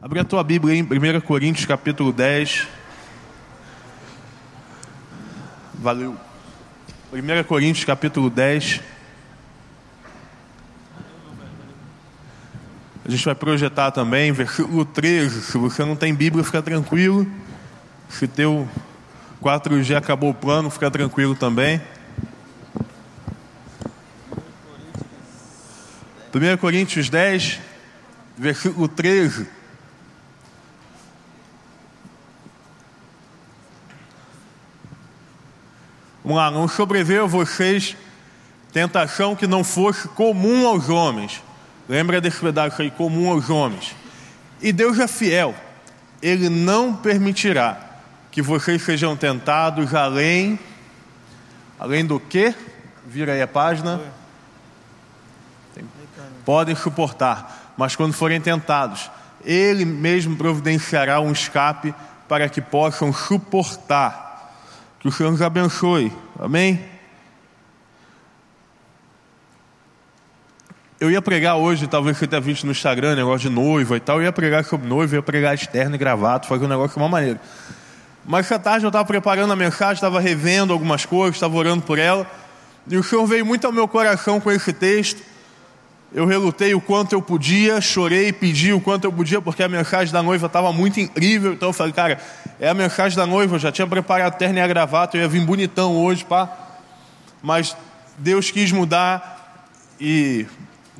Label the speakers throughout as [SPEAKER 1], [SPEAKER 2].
[SPEAKER 1] Abre a tua Bíblia em 1 Coríntios capítulo 10. Valeu. 1 Coríntios capítulo 10. A gente vai projetar também, versículo 13. Se você não tem Bíblia, fica tranquilo. Se teu 4G acabou o plano, fica tranquilo também. 1 Coríntios 10, versículo 13. Vamos lá, não sobreveio a vocês tentação que não fosse comum aos homens. Lembra desse pedaço aí, comum aos homens. E Deus é fiel, Ele não permitirá que vocês sejam tentados além, além do que? Vira aí a página podem suportar, mas quando forem tentados, Ele mesmo providenciará um escape para que possam suportar. Que o Senhor nos abençoe. Amém? Eu ia pregar hoje, talvez você tenha visto no Instagram, negócio de noiva e tal. Eu ia pregar sobre noiva, ia pregar externo e gravata, fazer um negócio de uma maneira. Mas essa tarde eu estava preparando a mensagem, estava revendo algumas coisas, estava orando por ela. E o Senhor veio muito ao meu coração com esse texto. Eu relutei o quanto eu podia, chorei, pedi o quanto eu podia, porque a mensagem da noiva estava muito incrível. Então eu falei, cara, é a mensagem da noiva, eu já tinha preparado a terno e a gravata, eu ia vir bonitão hoje, pá. Mas Deus quis mudar e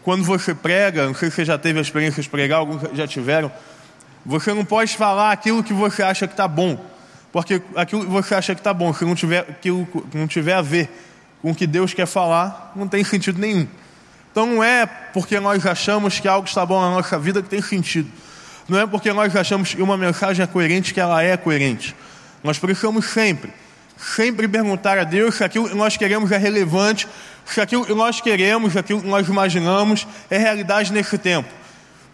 [SPEAKER 1] quando você prega, não sei se você já teve a experiência de pregar, alguns já tiveram, você não pode falar aquilo que você acha que está bom. Porque aquilo que você acha que está bom, se não tiver, aquilo não tiver a ver com o que Deus quer falar, não tem sentido nenhum. Então não é porque nós achamos que algo está bom na nossa vida que tem sentido. Não é porque nós achamos que uma mensagem é coerente que ela é coerente. Nós precisamos sempre, sempre perguntar a Deus se aquilo que nós queremos é relevante, se aquilo que nós queremos, se aquilo que nós imaginamos é realidade nesse tempo.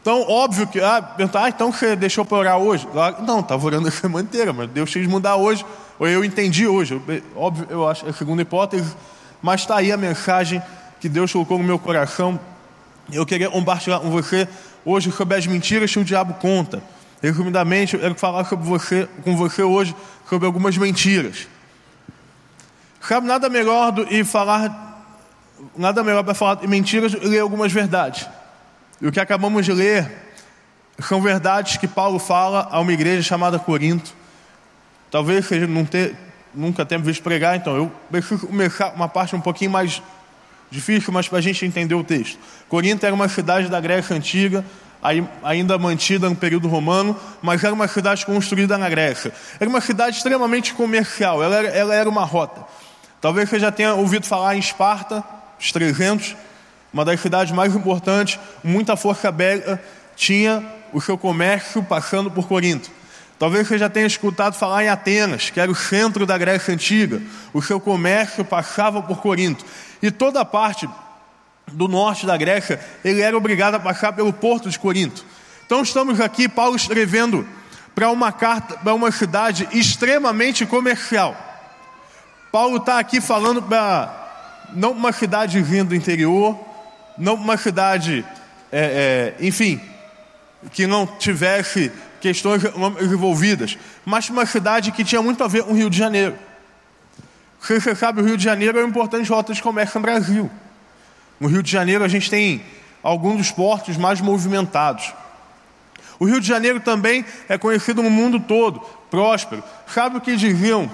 [SPEAKER 1] Então, óbvio que, ah, perguntar, ah, então você deixou para orar hoje? Não, estava orando a semana inteira, mas Deus quis mudar hoje, ou eu entendi hoje. Óbvio, eu acho, é a segunda hipótese, mas está aí a mensagem que Deus colocou no meu coração. Eu queria compartilhar com você hoje sobre as mentiras que o diabo conta. Resumidamente, eu quero falar sobre você, com você hoje sobre algumas mentiras. Sabe, nada melhor do e falar, nada melhor para falar de mentiras que ler algumas verdades. E o que acabamos de ler são verdades que Paulo fala a uma igreja chamada Corinto. Talvez seja não ter, nunca tenha visto pregar, então eu preciso começar uma parte um pouquinho mais Difícil, mas para a gente entender o texto. Corinto era uma cidade da Grécia antiga, ainda mantida no período romano, mas era uma cidade construída na Grécia. Era uma cidade extremamente comercial, ela era, ela era uma rota. Talvez você já tenha ouvido falar em Esparta, os 300, uma das cidades mais importantes, muita força bélica, tinha o seu comércio passando por Corinto. Talvez você já tenha escutado falar em Atenas, que era o centro da Grécia Antiga. O seu comércio passava por Corinto. E toda a parte do norte da Grécia, ele era obrigado a passar pelo porto de Corinto. Então estamos aqui, Paulo escrevendo para uma carta, para uma cidade extremamente comercial. Paulo está aqui falando para não uma cidadezinha do interior, não uma cidade, é, é, enfim, que não tivesse questões envolvidas, mas uma cidade que tinha muito a ver com o Rio de Janeiro. Você sabe, o Rio de Janeiro é uma importante rota de comércio no Brasil. No Rio de Janeiro a gente tem alguns dos portos mais movimentados. O Rio de Janeiro também é conhecido no mundo todo, próspero. Sabe o que diziam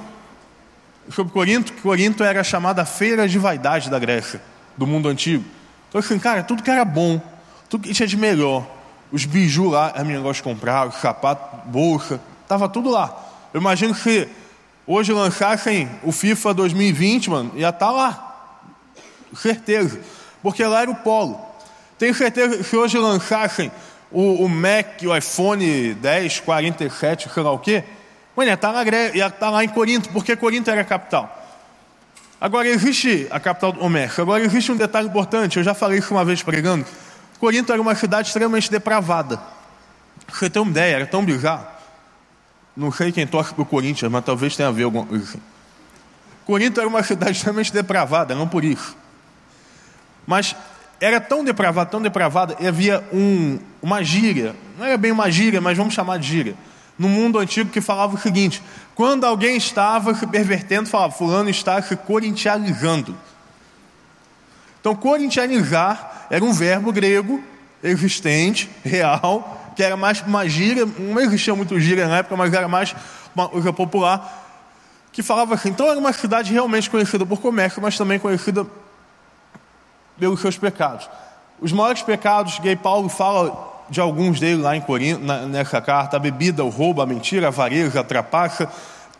[SPEAKER 1] sobre Corinto? Que Corinto era chamada feira de vaidade da Grécia, do mundo antigo. Então, assim, cara, tudo que era bom, tudo que tinha de melhor, os bijus lá, a minha gosta de comprar, os sapatos, bolsa, estava tudo lá. Eu imagino que hoje lançassem o FIFA 2020, mano, ia estar tá lá. Certeza. Porque lá era o polo. Tenho certeza que se hoje lançassem o, o Mac, o iPhone 10, 47, sei lá o quê, mano, ia estar, tá lá, ia tá lá em Corinto, porque Corinto era a capital. Agora existe a capital do comércio. Agora existe um detalhe importante, eu já falei isso uma vez pregando. Corinto era uma cidade extremamente depravada. Pra você ter uma ideia, era tão bizarro. Não sei quem torce para o Corinthians, mas talvez tenha a ver alguma coisa. Corinto era uma cidade extremamente depravada, não por isso. Mas era tão depravada, tão depravada, e havia um, uma gíria, não era bem uma gíria, mas vamos chamar de gíria. No mundo antigo que falava o seguinte: quando alguém estava se pervertendo, falava, fulano está se corintianizando. Então, corintianizar era um verbo grego existente, real, que era mais uma gíria, não existia muito gíria na época, mas era mais uma coisa popular, que falava assim. Então, era uma cidade realmente conhecida por comércio, mas também conhecida pelos seus pecados. Os maiores pecados que Paulo fala de alguns deles lá em Corinto, nessa carta, a bebida, o roubo, a mentira, a avareza, a trapaça,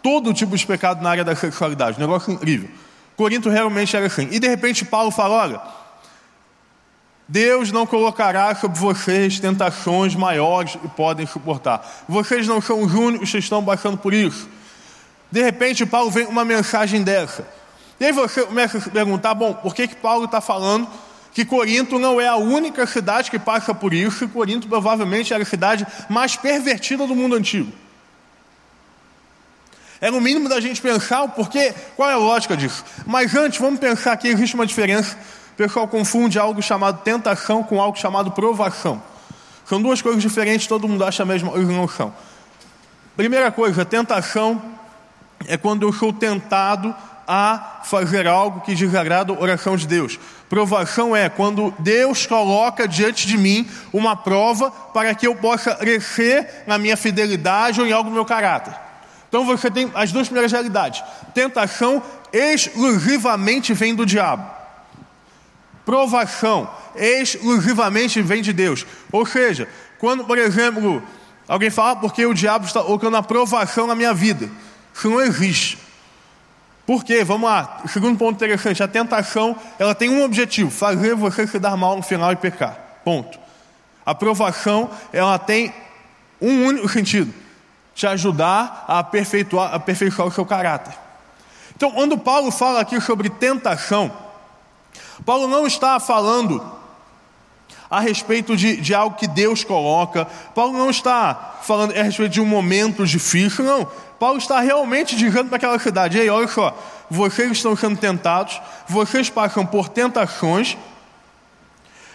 [SPEAKER 1] todo tipo de pecado na área da sexualidade. Um negócio incrível. Corinto realmente era assim. E de repente Paulo fala: olha, Deus não colocará sobre vocês tentações maiores e podem suportar. Vocês não são os únicos que estão passando por isso. De repente Paulo vem uma mensagem dessa. E aí você começa a se perguntar: bom, por que, que Paulo está falando que Corinto não é a única cidade que passa por isso, e Corinto provavelmente era a cidade mais pervertida do mundo antigo. É no mínimo da gente pensar o porquê, qual é a lógica disso. Mas antes, vamos pensar que existe uma diferença. Pessoal confunde algo chamado tentação com algo chamado provação. São duas coisas diferentes, todo mundo acha a mesma coisa, não são. Primeira coisa, tentação é quando eu sou tentado a fazer algo que desagrada a oração de Deus. Provação é quando Deus coloca diante de mim uma prova para que eu possa crescer na minha fidelidade ou em algo do meu caráter. Então você tem as duas primeiras realidades. Tentação exclusivamente vem do diabo. Provação exclusivamente vem de Deus. Ou seja, quando, por exemplo, alguém fala ah, porque o diabo está colocando a provação na minha vida. Isso não existe. Por quê? Vamos lá. Segundo ponto interessante, a tentação, ela tem um objetivo, fazer você se dar mal no final e pecar. Ponto. A provação, ela tem um único sentido, te ajudar a aperfeiçoar, aperfeiçoar o seu caráter. Então, quando Paulo fala aqui sobre tentação, Paulo não está falando a respeito de, de algo que Deus coloca, Paulo não está falando a respeito de um momento difícil, não. Paulo está realmente dizendo para aquela cidade: ei, olha só, vocês estão sendo tentados, vocês passam por tentações,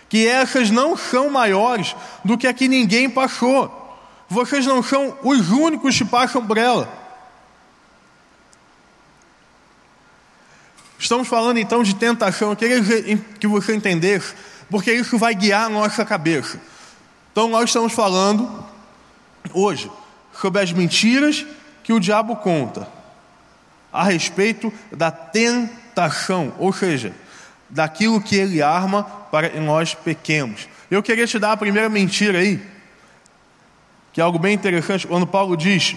[SPEAKER 1] que essas não são maiores do que a que ninguém passou. Vocês não são os únicos que passam por ela. Estamos falando então de tentação. Eu queria que você entendesse, porque isso vai guiar a nossa cabeça. Então, nós estamos falando hoje sobre as mentiras que o diabo conta a respeito da tentação, ou seja, daquilo que ele arma para nós pequemos. Eu queria te dar a primeira mentira aí, que é algo bem interessante, quando Paulo diz: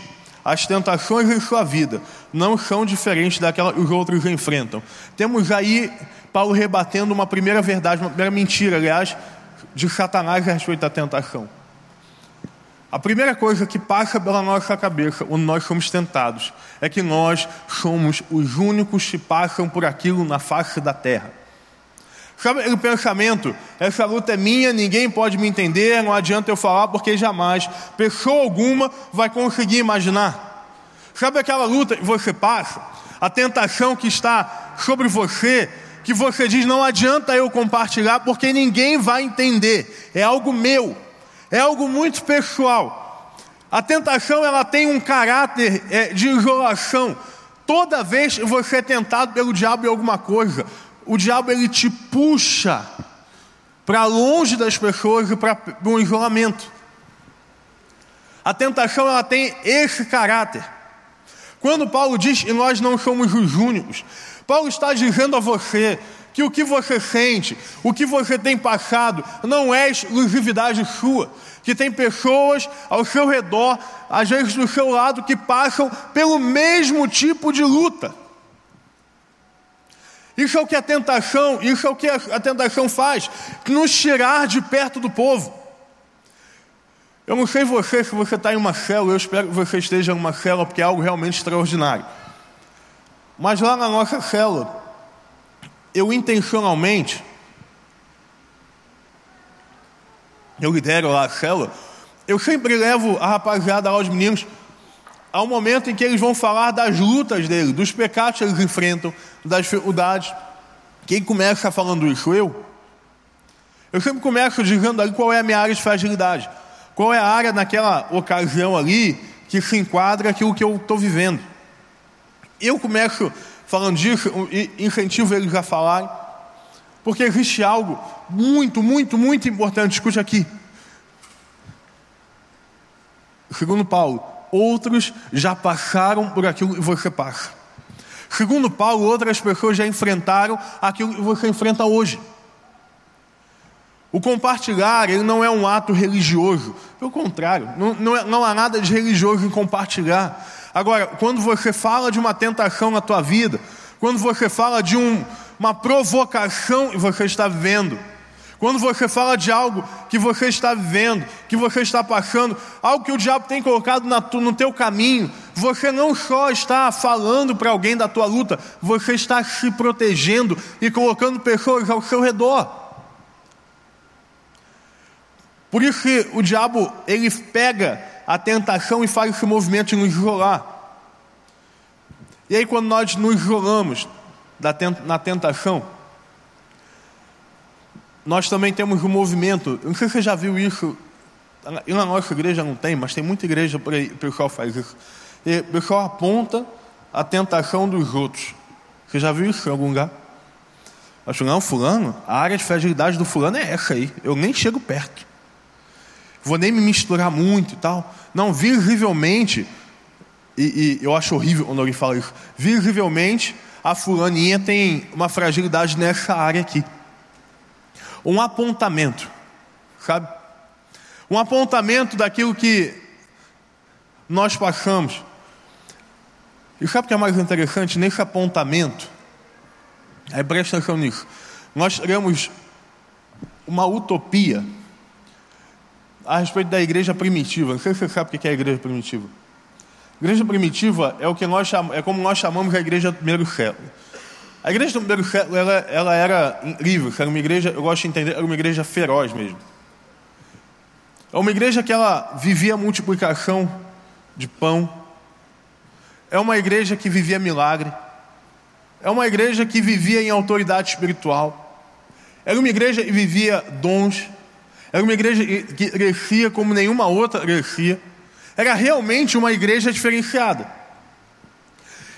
[SPEAKER 1] as tentações em sua vida não são diferentes daquelas que os outros enfrentam. Temos aí Paulo rebatendo uma primeira verdade, uma primeira mentira, aliás, de Satanás a respeito da tentação. A primeira coisa que passa pela nossa cabeça quando nós somos tentados é que nós somos os únicos que passam por aquilo na face da terra. Sabe o pensamento? Essa luta é minha, ninguém pode me entender, não adianta eu falar porque jamais pessoa alguma vai conseguir imaginar. Sabe aquela luta que você passa? A tentação que está sobre você, que você diz não adianta eu compartilhar porque ninguém vai entender, é algo meu é algo muito pessoal. A tentação ela tem um caráter é, de isolação. Toda vez que você é tentado pelo diabo em alguma coisa, o diabo ele te puxa para longe das pessoas e para um isolamento. A tentação ela tem esse caráter. Quando Paulo diz que nós não somos os únicos, Paulo está dizendo a você que o que você sente, o que você tem passado, não é exclusividade sua, que tem pessoas ao seu redor, às vezes do seu lado, que passam pelo mesmo tipo de luta. Isso é o que a tentação, isso é o que a tentação faz, nos tirar de perto do povo. Eu não sei você se você está em uma célula, eu espero que você esteja em uma célula, porque é algo realmente extraordinário. Mas lá na nossa célula, eu intencionalmente, eu lidero lá a célula, eu sempre levo a rapaziada lá, os meninos, ao momento em que eles vão falar das lutas dele, dos pecados que eles enfrentam, das dificuldades. Quem começa falando isso? Eu. Eu sempre começo dizendo ali qual é a minha área de fragilidade. Qual é a área naquela ocasião ali que se enquadra aquilo que eu estou vivendo? Eu começo falando disso e incentivo eles a falarem, porque existe algo muito, muito, muito importante. Escute aqui. Segundo Paulo, outros já passaram por aquilo que você passa. Segundo Paulo, outras pessoas já enfrentaram aquilo que você enfrenta hoje. O compartilhar, ele não é um ato religioso. Pelo contrário, não, não, é, não há nada de religioso em compartilhar. Agora, quando você fala de uma tentação na tua vida, quando você fala de um, uma provocação que você está vivendo, quando você fala de algo que você está vivendo, que você está passando, algo que o diabo tem colocado no teu caminho, você não só está falando para alguém da tua luta, você está se protegendo e colocando pessoas ao seu redor. Por isso que o diabo ele pega a tentação e faz esse movimento de nos isolar. E aí quando nós nos isolamos na tentação, nós também temos um movimento, não sei se você já viu isso, e na nossa igreja não tem, mas tem muita igreja por aí, o pessoal faz isso. E o pessoal aponta a tentação dos outros. Você já viu isso em algum lugar? Acho não, fulano, a área de fragilidade do fulano é essa aí. Eu nem chego perto vou nem me misturar muito e tal. Não, visivelmente, e, e eu acho horrível quando alguém fala isso, visivelmente a fulaninha tem uma fragilidade nessa área aqui. Um apontamento, sabe? Um apontamento daquilo que nós passamos. E sabe o que é mais interessante? Nesse apontamento, aí presta atenção nisso, nós teremos uma utopia a respeito da igreja primitiva. Não sei se você sabe o que é a igreja primitiva. Igreja primitiva é o que nós é como nós chamamos a igreja do primeiro século. A igreja do primeiro século ela, ela era incrível, era uma igreja, eu gosto de entender, era uma igreja feroz mesmo. É uma igreja que ela vivia multiplicação de pão. É uma igreja que vivia milagre. É uma igreja que vivia em autoridade espiritual. Era uma igreja que vivia dons. Era uma igreja que crescia como nenhuma outra crescia. Era realmente uma igreja diferenciada.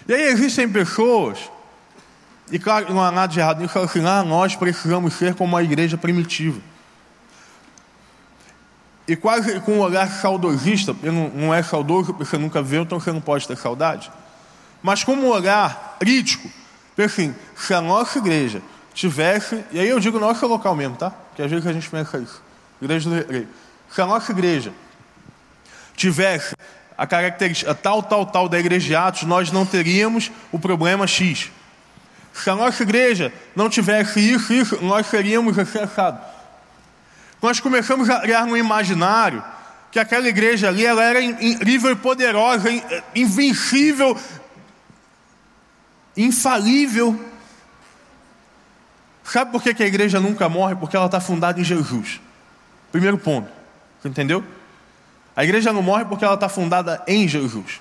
[SPEAKER 1] E aí existem pessoas, e claro, não há nada de errado nisso, assim, ah, nós precisamos ser como uma igreja primitiva. E quase com um olhar saudosista, não, não é saudoso porque você nunca viu, então você não pode ter saudade. Mas como um olhar crítico, assim, se a nossa igreja tivesse, e aí eu digo nosso local mesmo, tá? Porque às vezes a gente pensa isso igreja do rei. Se a nossa igreja tivesse a característica tal, tal, tal da igreja de Atos, nós não teríamos o problema X. Se a nossa igreja não tivesse isso, isso, nós seríamos acessados. Nós começamos a criar no imaginário que aquela igreja ali ela era incrível e poderosa, invencível, infalível. Sabe por que a igreja nunca morre? Porque ela está fundada em Jesus. Primeiro ponto. Entendeu? A igreja não morre porque ela está fundada em Jesus.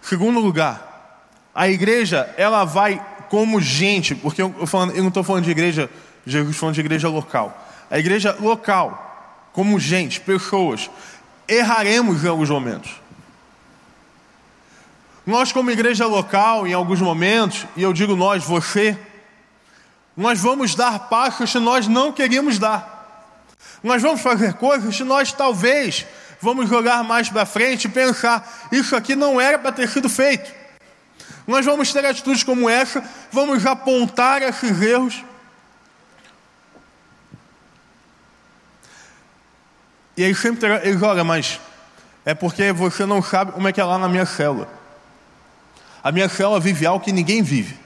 [SPEAKER 1] Segundo lugar, a igreja ela vai como gente, porque eu, falando, eu não estou falando de igreja, Jesus falando de igreja local. A igreja local, como gente, pessoas, erraremos em alguns momentos. Nós, como igreja local, em alguns momentos, e eu digo nós, você, nós vamos dar passos que nós não queríamos dar. Nós vamos fazer coisas que nós talvez vamos jogar mais para frente e pensar: isso aqui não era para ter sido feito. Nós vamos ter atitudes como essa, vamos apontar esses erros. E aí sempre eles olha, mas é porque você não sabe como é que é lá na minha célula. A minha célula vive algo que ninguém vive.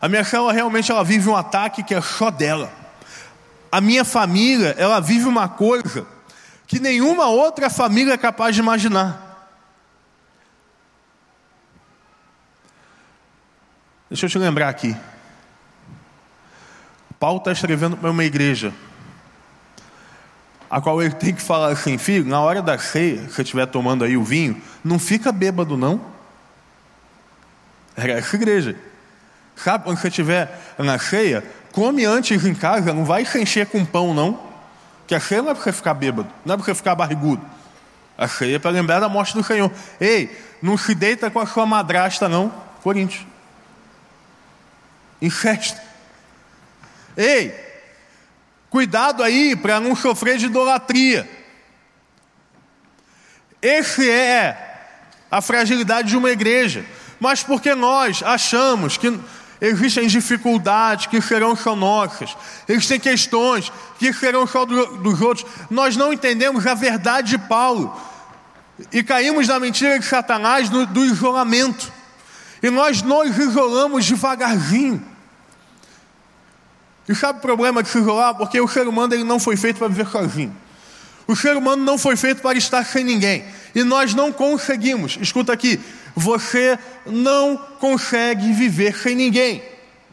[SPEAKER 1] A minha célula realmente ela vive um ataque que é só dela a minha família, ela vive uma coisa que nenhuma outra família é capaz de imaginar. Deixa eu te lembrar aqui. Paulo está escrevendo para uma igreja, a qual ele tem que falar assim: filho, na hora da ceia, se você estiver tomando aí o vinho, não fica bêbado, não. Era essa igreja. Sabe, quando você estiver na ceia, come antes em casa, não vai se encher com pão, não. Que a ceia não é para você ficar bêbado, não é para você ficar barrigudo. A ceia é para lembrar da morte do Senhor. Ei, não se deita com a sua madrasta, não. Coríntios. Em festa. Ei, cuidado aí para não sofrer de idolatria. Esse é a fragilidade de uma igreja. Mas porque nós achamos que existem dificuldades que serão só nossas, existem questões que serão só do, dos outros, nós não entendemos a verdade de Paulo e caímos na mentira de Satanás do, do isolamento. E nós nos isolamos devagarzinho. E sabe o problema de se isolar? Porque o ser humano ele não foi feito para viver sozinho. O ser humano não foi feito para estar sem ninguém. E nós não conseguimos. Escuta aqui, você não consegue viver sem ninguém.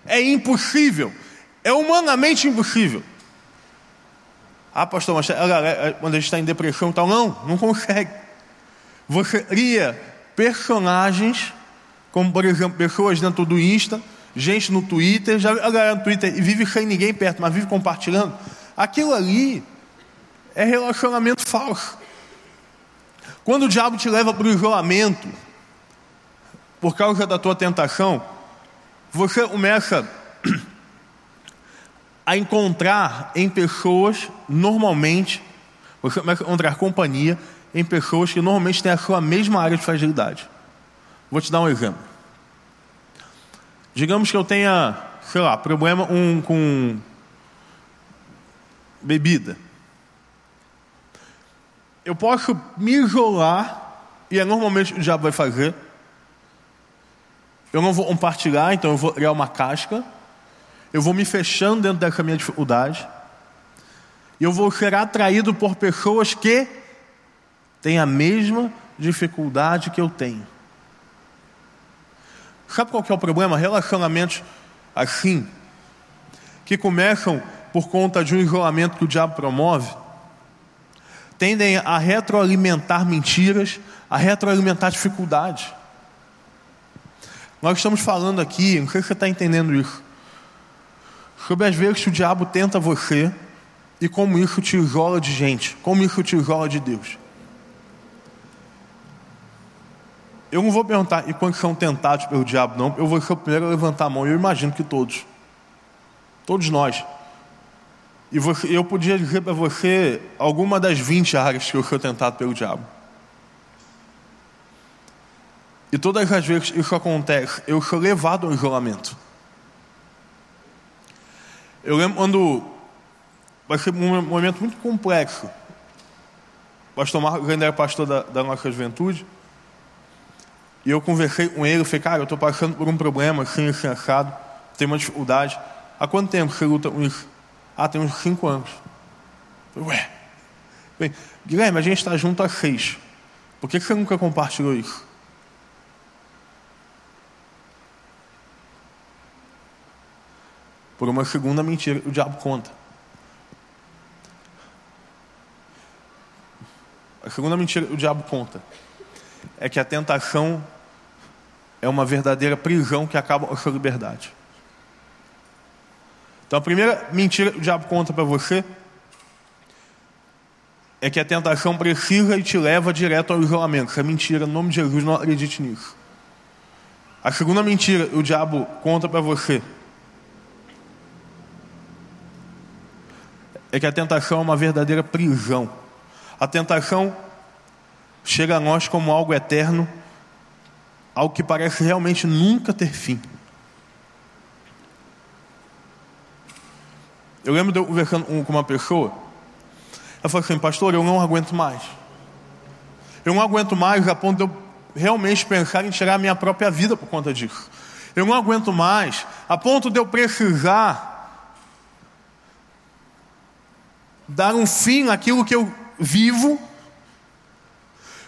[SPEAKER 1] É impossível. É humanamente impossível. Ah, pastor, mas quando a gente está em depressão e tal, não, não consegue. Você cria personagens, como por exemplo, pessoas dentro do Insta, gente no Twitter, já a galera no Twitter vive sem ninguém perto, mas vive compartilhando. Aquilo ali é relacionamento falso. Quando o diabo te leva para o isolamento, por causa da tua tentação, você começa a encontrar em pessoas, normalmente, você começa a encontrar companhia em pessoas que normalmente têm a sua mesma área de fragilidade. Vou te dar um exemplo. Digamos que eu tenha, sei lá, problema um, com bebida. Eu posso me isolar, e é normalmente o diabo vai fazer. Eu não vou compartilhar, então eu vou criar uma casca. Eu vou me fechando dentro dessa minha dificuldade. E eu vou ser atraído por pessoas que têm a mesma dificuldade que eu tenho. Sabe qual que é o problema? Relacionamentos assim, que começam por conta de um isolamento que o diabo promove, tendem a retroalimentar mentiras, a retroalimentar dificuldades. Nós estamos falando aqui, não sei se você está entendendo isso, sobre as vezes que o diabo tenta você e como isso te isola de gente, como isso te isola de Deus. Eu não vou perguntar e quantos são tentados pelo diabo, não. Eu vou ser o primeiro a levantar a mão. Eu imagino que todos. Todos nós. E você, eu podia dizer para você alguma das 20 áreas que eu sou tentado pelo diabo. E todas as vezes isso acontece, eu sou levado ao isolamento. Eu lembro quando. Vai ser um momento muito complexo. Pastor Marcos ainda era pastor da, da nossa juventude. E eu conversei com ele, falei, cara, eu estou passando por um problema, assim, assim, tenho uma dificuldade. Há quanto tempo você luta com isso? Ah, tem uns cinco anos. Eu falei, ué. Falei, Guilherme, a gente está junto há seis. Por que você nunca compartilhou isso? Por uma segunda mentira, o diabo conta. A segunda mentira, o diabo conta. É que a tentação é uma verdadeira prisão que acaba com a sua liberdade. Então a primeira mentira que o diabo conta para você é que a tentação precisa e te leva direto ao isolamento. Isso é mentira, no nome de Jesus, não acredite nisso. A segunda mentira que o diabo conta para você é que a tentação é uma verdadeira prisão. A tentação chega a nós como algo eterno algo que parece realmente nunca ter fim. Eu lembro de eu conversando com uma pessoa, ela falou assim, pastor, eu não aguento mais. Eu não aguento mais a ponto de eu realmente pensar em tirar a minha própria vida por conta disso. Eu não aguento mais a ponto de eu precisar dar um fim àquilo que eu vivo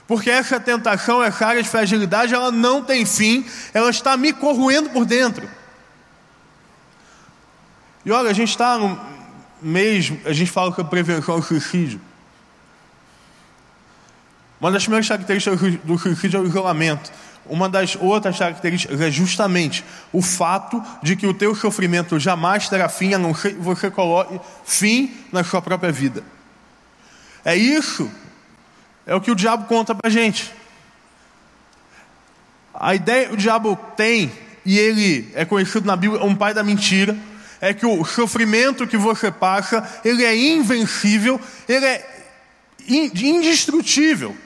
[SPEAKER 1] porque essa tentação, essa área de fragilidade, ela não tem fim, ela está me corroendo por dentro. E olha, a gente está no mês, a gente fala que a prevenção ao suicídio. Uma das primeiras características do suicídio é o isolamento. Uma das outras características é justamente o fato de que o teu sofrimento jamais terá fim, a não ser que você coloque fim na sua própria vida. É isso, é o que o diabo conta para gente. A ideia que o diabo tem, e ele é conhecido na Bíblia, um pai da mentira, é que o sofrimento que você passa, ele é invencível, ele é indestrutível.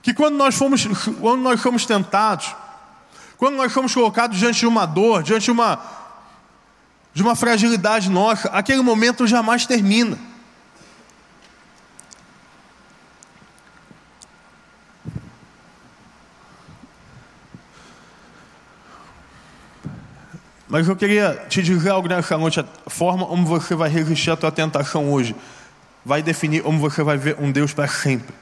[SPEAKER 1] Que quando nós fomos, quando nós fomos tentados, quando nós fomos colocados diante de uma dor, diante de uma, de uma fragilidade nossa, aquele momento jamais termina. Mas eu queria te dizer algo nessa noite. A forma como você vai resistir à tua tentação hoje vai definir como você vai ver um Deus para sempre.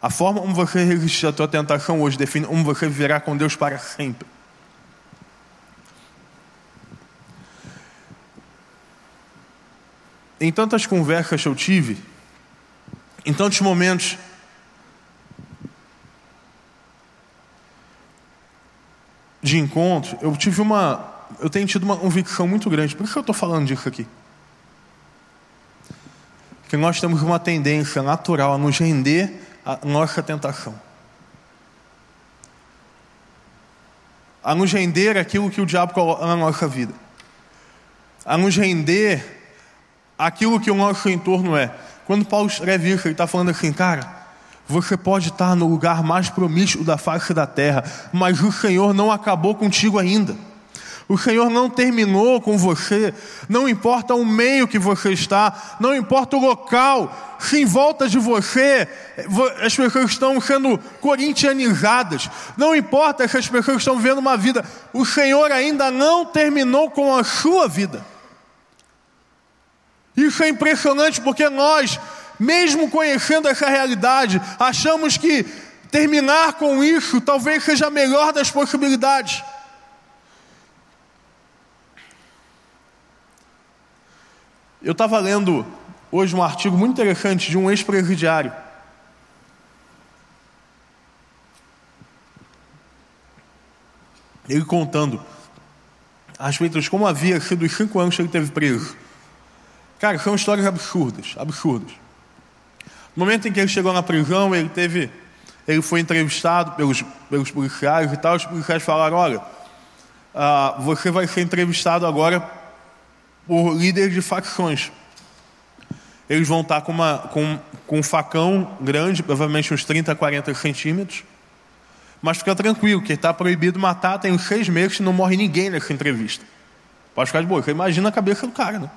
[SPEAKER 1] A forma como você resistir à tua tentação hoje define como você viverá com Deus para sempre. Em tantas conversas que eu tive, em tantos momentos de encontro, eu tive uma. Eu tenho tido uma convicção muito grande. Por que eu estou falando disso aqui? Que nós temos uma tendência natural a nos render à nossa tentação. A nos render aquilo que o diabo coloca na nossa vida. A nos render aquilo que o nosso entorno é. Quando Paulo escreve isso, ele está falando assim, cara, você pode estar no lugar mais promíscuo da face da terra, mas o Senhor não acabou contigo ainda. O Senhor não terminou com você, não importa o meio que você está, não importa o local, se em volta de você as pessoas estão sendo corintianizadas, não importa se as pessoas estão vivendo uma vida, o Senhor ainda não terminou com a sua vida. Isso é impressionante porque nós mesmo conhecendo essa realidade, achamos que terminar com isso talvez seja a melhor das possibilidades. Eu estava lendo hoje um artigo muito interessante de um ex-presidiário. Ele contando a respeito de como havia sido os cinco anos que ele teve preso. Cara, são histórias absurdas, absurdas. No momento em que ele chegou na prisão, ele teve, ele foi entrevistado pelos, pelos policiais e tal. Os policiais falaram: olha, ah, você vai ser entrevistado agora por líderes de facções. Eles vão estar com, uma, com, com um facão grande, provavelmente uns 30, 40 centímetros. Mas fica tranquilo, que está proibido matar, tem uns seis meses e não morre ninguém nessa entrevista. Pode ficar de boa. Você imagina a cabeça do cara, né?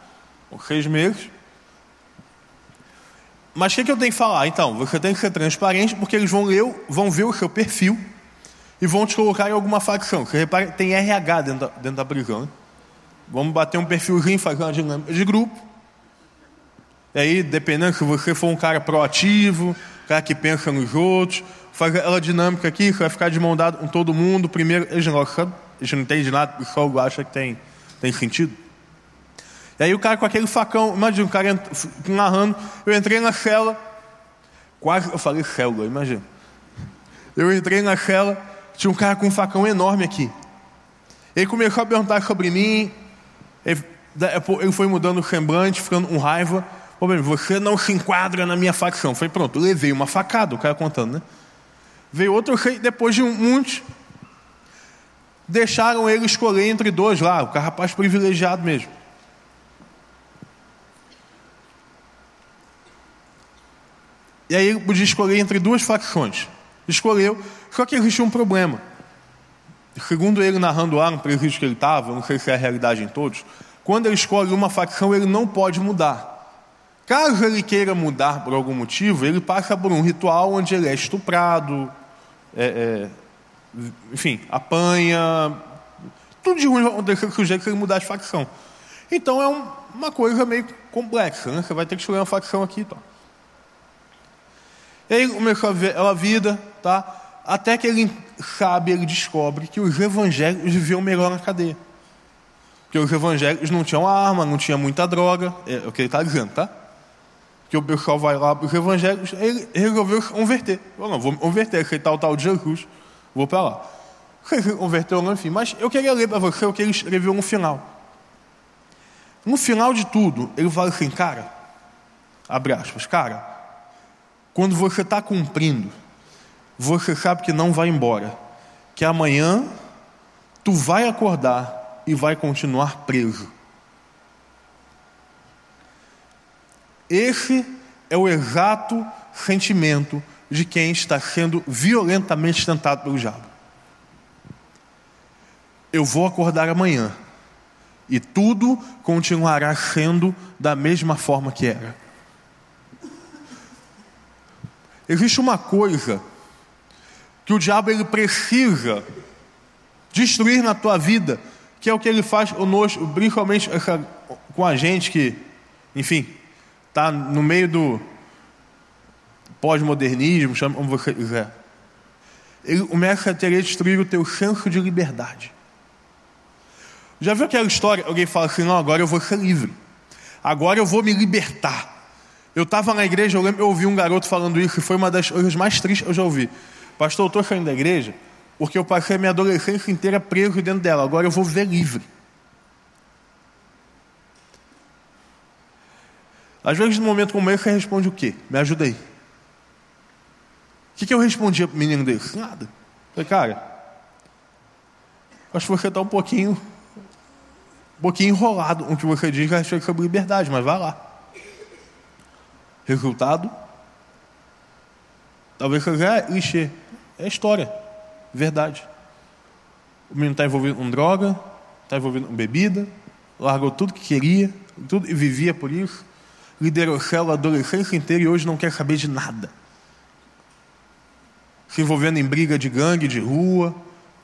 [SPEAKER 1] Seis meses, mas o que, que, eu tenho que falar? Então, você tem que ser transparente, porque eles vão, ler, vão ver o seu perfil e vão te colocar em alguma facção. Você repara tem RH dentro da, dentro da prisão. Né? Vamos bater um perfilzinho, fazer uma dinâmica de grupo. E aí, dependendo se você for um cara proativo, cara que pensa nos outros, faz aquela dinâmica aqui, você vai ficar de mão dada com todo mundo. Primeiro, eles não, eles não entendem nada, o pessoal acha que tem, tem sentido. E aí o cara com aquele facão, imagina, o cara narrando, eu entrei na cela, quase eu falei célula, imagina. Eu entrei na cela, tinha um cara com um facão enorme aqui. Ele começou a perguntar sobre mim, ele, ele foi mudando o semblante, ficando com raiva. Pô, bem, você não se enquadra na minha facção. Falei, pronto, levei uma facada, o cara contando, né? Veio outro rei, depois de um monte, deixaram ele escolher entre dois lá, o cara rapaz privilegiado mesmo. E aí ele podia escolher entre duas facções. Escolheu, só que existia um problema. Segundo ele, narrando lá no presídio que ele estava, não sei se é a realidade em todos, quando ele escolhe uma facção, ele não pode mudar. Caso ele queira mudar por algum motivo, ele passa por um ritual onde ele é estuprado, é, é, enfim, apanha, tudo de ruim vai acontecer com o jeito que ele mudar de facção. Então é um, uma coisa meio complexa, né? Você vai ter que escolher uma facção aqui e tal. Ele começou a ver a vida, tá? Até que ele sabe, ele descobre que os evangélicos viviam melhor na cadeia. Que os evangélicos não tinham arma, não tinha muita droga, é o que ele está dizendo, tá? Que o pessoal vai lá para os evangélicos, ele resolveu converter. Eu não, vou converter, aceitar o tal de Jesus, vou para lá. Se converteu, enfim. Mas eu queria ler para você o que ele escreveu no final. No final de tudo, ele fala assim, cara, abre aspas, cara, quando você está cumprindo, você sabe que não vai embora, que amanhã tu vai acordar e vai continuar preso. Esse é o exato sentimento de quem está sendo violentamente tentado pelo diabo. Eu vou acordar amanhã e tudo continuará sendo da mesma forma que era. Existe uma coisa que o diabo ele precisa destruir na tua vida, que é o que ele faz conosco, principalmente com a gente que, enfim, está no meio do pós-modernismo, chama como você quiser. Ele começa a querer destruir o teu senso de liberdade. Já viu aquela história? Alguém fala assim: não, agora eu vou ser livre. Agora eu vou me libertar. Eu estava na igreja, eu lembro, eu ouvi um garoto falando isso, e foi uma das coisas mais tristes que eu já ouvi. Pastor, eu estou saindo da igreja porque eu passei a minha adolescência inteira preso dentro dela. Agora eu vou viver livre. Às vezes, num momento como esse, você responde o quê? Me ajuda aí. O que, que eu respondia para o menino desse? Nada. falei, cara, acho que você está um pouquinho um pouquinho enrolado o que você diz a respeito sobre liberdade, mas vai lá. Resultado? Talvez você é clichê. É história. Verdade. O menino está envolvido com droga, está envolvido com bebida, largou tudo que queria, tudo e vivia por isso. Liderou célula a adolescência inteira e hoje não quer saber de nada. Se envolvendo em briga de gangue, de rua,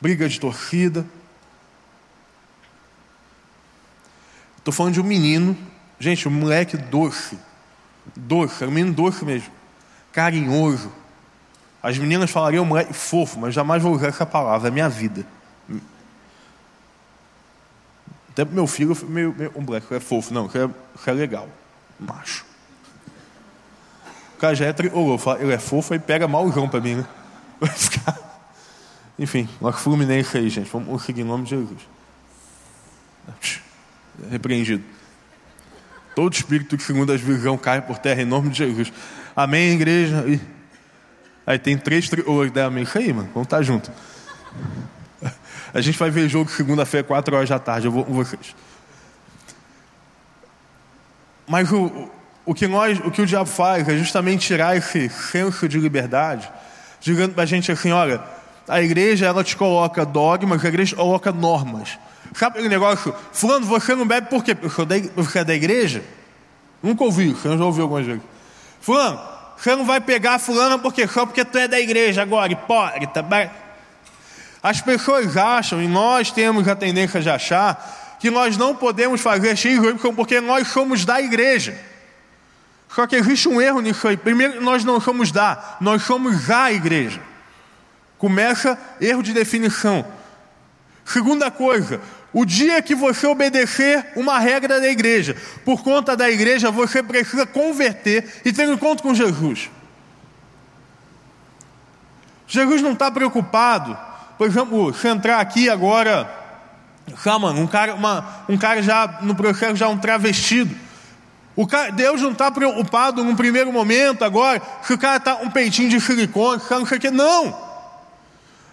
[SPEAKER 1] briga de torcida. Estou falando de um menino, gente, um moleque doce. Doce, é um menino doce mesmo. Carinhoso. As meninas falariam moleque fofo, mas jamais vou usar essa palavra, é minha vida. Até pro meu filho, meio, meio, um moleque é fofo, não, isso é, isso é legal. Macho. O cara já é tricolor, ele é fofo e pega malzão para mim, né? Vai ficar. Enfim, uma Fluminense aí, gente. Vamos seguir em nome de Jesus repreendido. Todo espírito que segundo as visão cai por terra em nome de Jesus. Amém, igreja? Aí tem três triolhos da amém. Isso aí, mano. Vamos estar junto. A gente vai ver jogo segunda-feira, quatro horas da tarde. Eu vou com vocês. Mas o, o, que nós, o que o diabo faz é justamente tirar esse senso de liberdade, dizendo para a gente assim: olha, a igreja ela te coloca dogmas, a igreja coloca normas. Sabe aquele negócio? Fulano, você não bebe por quê? Porque você é da igreja? Nunca ouvi, você já ouviu algumas vezes. Fulano, você não vai pegar fulano porque só porque tu é da igreja agora, hipócrita. As pessoas acham, e nós temos a tendência de achar, que nós não podemos fazer X porque nós somos da igreja. Só que existe um erro nisso aí. Primeiro, nós não somos da, nós somos a igreja. Começa erro de definição. Segunda coisa, o dia que você obedecer uma regra da igreja, por conta da igreja, você precisa converter e ter um encontro com Jesus. Jesus não está preocupado, por exemplo, se entrar aqui agora, calma, um cara, uma, um cara já no processo já um travestido. Cara, Deus não está preocupado num primeiro momento agora, se o cara está um peitinho de silicone, não sei o que, não.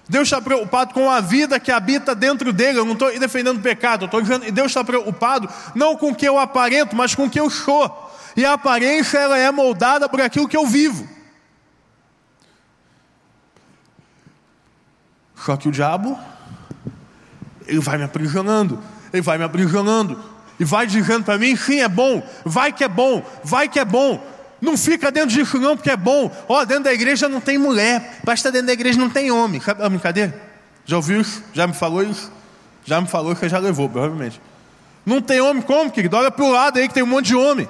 [SPEAKER 1] Deus está preocupado com a vida que habita dentro dele. Eu não estou defendendo o pecado, eu estou dizendo que Deus está preocupado não com o que eu aparento, mas com o que eu sou. E a aparência ela é moldada por aquilo que eu vivo. Só que o diabo, ele vai me aprisionando, ele vai me aprisionando, e vai dizendo para mim: sim, é bom, vai que é bom, vai que é bom, não fica dentro disso não, porque é bom. Ó, dentro da igreja não tem mulher. Basta dentro da igreja não tem homem. A brincadeira? Já ouviu isso? Já me falou isso? Já me falou que já levou, provavelmente. Não tem homem como, querido? Olha para o lado aí que tem um monte de homem.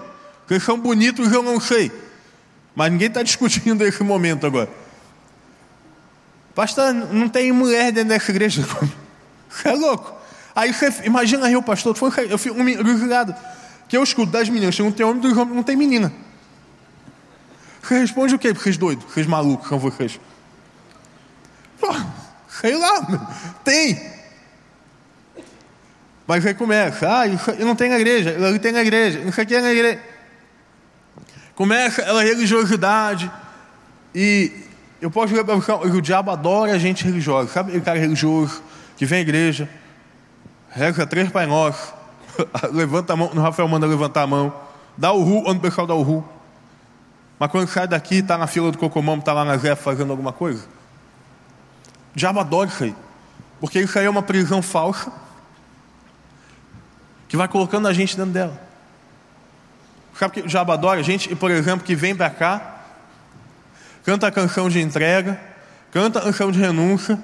[SPEAKER 1] Que são bonitos eu não sei. Mas ninguém está discutindo esse momento agora. Pastor, não tem mulher dentro dessa igreja. Você é louco. Aí você imagina aí o pastor, eu fico um ligado. Que eu escuto das meninas, não tem homem, dos homens não tem menina. Responde o quê? Porque doidos, vocês malucos são vocês. Sei lá, tem. Mas aí começa, ah, eu não tenho igreja, eu tenho na igreja, isso aqui é na igreja. Começa ela religiosidade. E eu posso dizer para o diabo adora a gente religiosa. Sabe o cara religioso que vem à igreja, reza três Pai Nosso, levanta a mão, no Rafael manda levantar a mão, dá o ru, onde o pessoal dá o ru. Mas quando sai daqui, está na fila do cocomão, está lá na Zé fazendo alguma coisa. O diabo adora isso aí. Porque isso aí é uma prisão falsa que vai colocando a gente dentro dela. Sabe que o diabo adora? Gente, por exemplo, que vem para cá, canta a canção de entrega, canta a canção de renúncia,